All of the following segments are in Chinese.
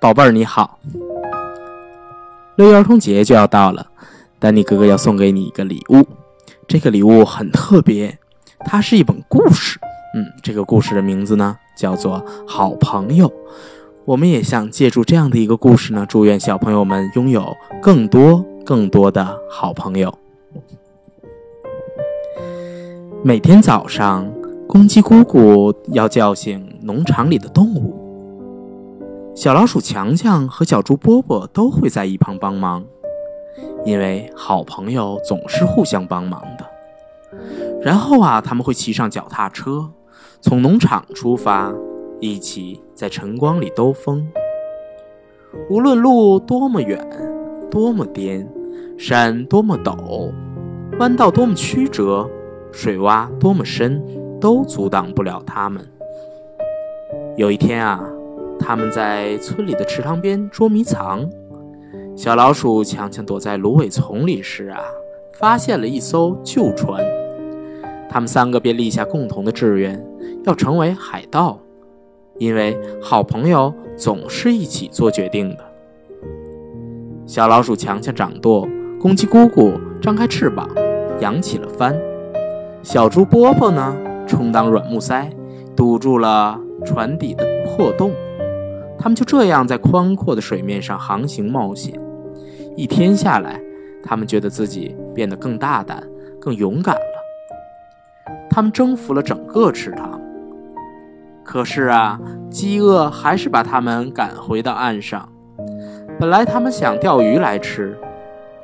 宝贝儿，你好！六一儿童节就要到了，丹尼哥哥要送给你一个礼物。这个礼物很特别，它是一本故事。嗯，这个故事的名字呢叫做《好朋友》。我们也想借助这样的一个故事呢，祝愿小朋友们拥有更多更多的好朋友。每天早上，公鸡姑姑要叫醒农场里的动物。小老鼠强强和小猪波波都会在一旁帮忙，因为好朋友总是互相帮忙的。然后啊，他们会骑上脚踏车，从农场出发，一起在晨光里兜风。无论路多么远，多么颠，山多么陡，弯道多么曲折，水洼多么深，都阻挡不了他们。有一天啊。他们在村里的池塘边捉迷藏，小老鼠强强躲在芦苇丛里时啊，发现了一艘旧船。他们三个便立下共同的志愿，要成为海盗，因为好朋友总是一起做决定的。小老鼠强强掌舵，公鸡姑姑张开翅膀，扬起了帆。小猪波波呢，充当软木塞，堵住了船底的破洞。他们就这样在宽阔的水面上航行冒险，一天下来，他们觉得自己变得更大胆、更勇敢了。他们征服了整个池塘。可是啊，饥饿还是把他们赶回到岸上。本来他们想钓鱼来吃，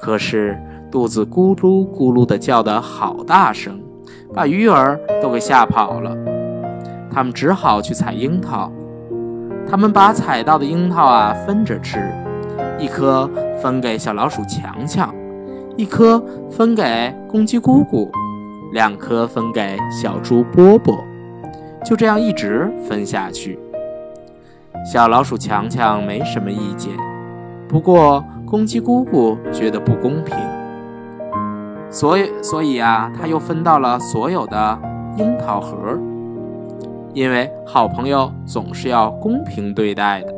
可是肚子咕噜咕噜地叫得好大声，把鱼儿都给吓跑了。他们只好去采樱桃。他们把采到的樱桃啊分着吃，一颗分给小老鼠强强，一颗分给公鸡姑姑，两颗分给小猪波波，就这样一直分下去。小老鼠强强没什么意见，不过公鸡姑姑觉得不公平，所以所以啊，他又分到了所有的樱桃核。因为好朋友总是要公平对待的。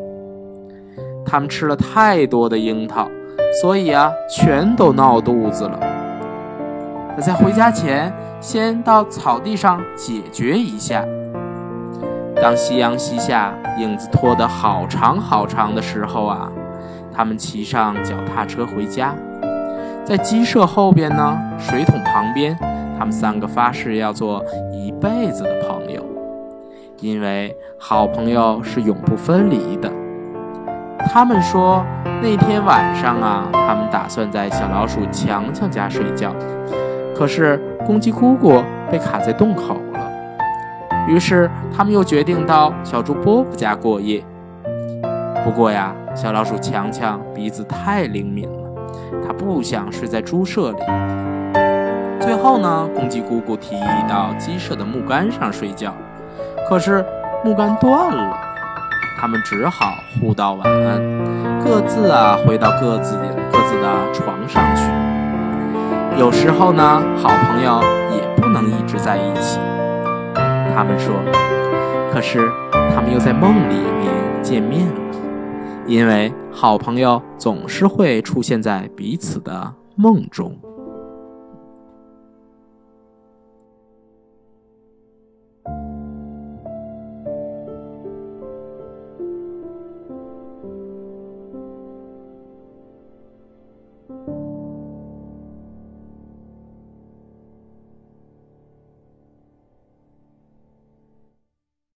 他们吃了太多的樱桃，所以啊，全都闹肚子了。在回家前，先到草地上解决一下。当夕阳西下，影子拖得好长好长的时候啊，他们骑上脚踏车回家。在鸡舍后边呢，水桶旁边，他们三个发誓要做一辈子的朋友。因为好朋友是永不分离的。他们说那天晚上啊，他们打算在小老鼠强强家睡觉，可是公鸡姑姑被卡在洞口了。于是他们又决定到小猪波波家过夜。不过呀，小老鼠强强鼻子太灵敏了，它不想睡在猪舍里。最后呢，公鸡姑姑提议到鸡舍的木杆上睡觉。可是木杆断了，他们只好互道晚安，各自啊回到各自的各自的床上去。有时候呢，好朋友也不能一直在一起。他们说，可是他们又在梦里面见面了，因为好朋友总是会出现在彼此的梦中。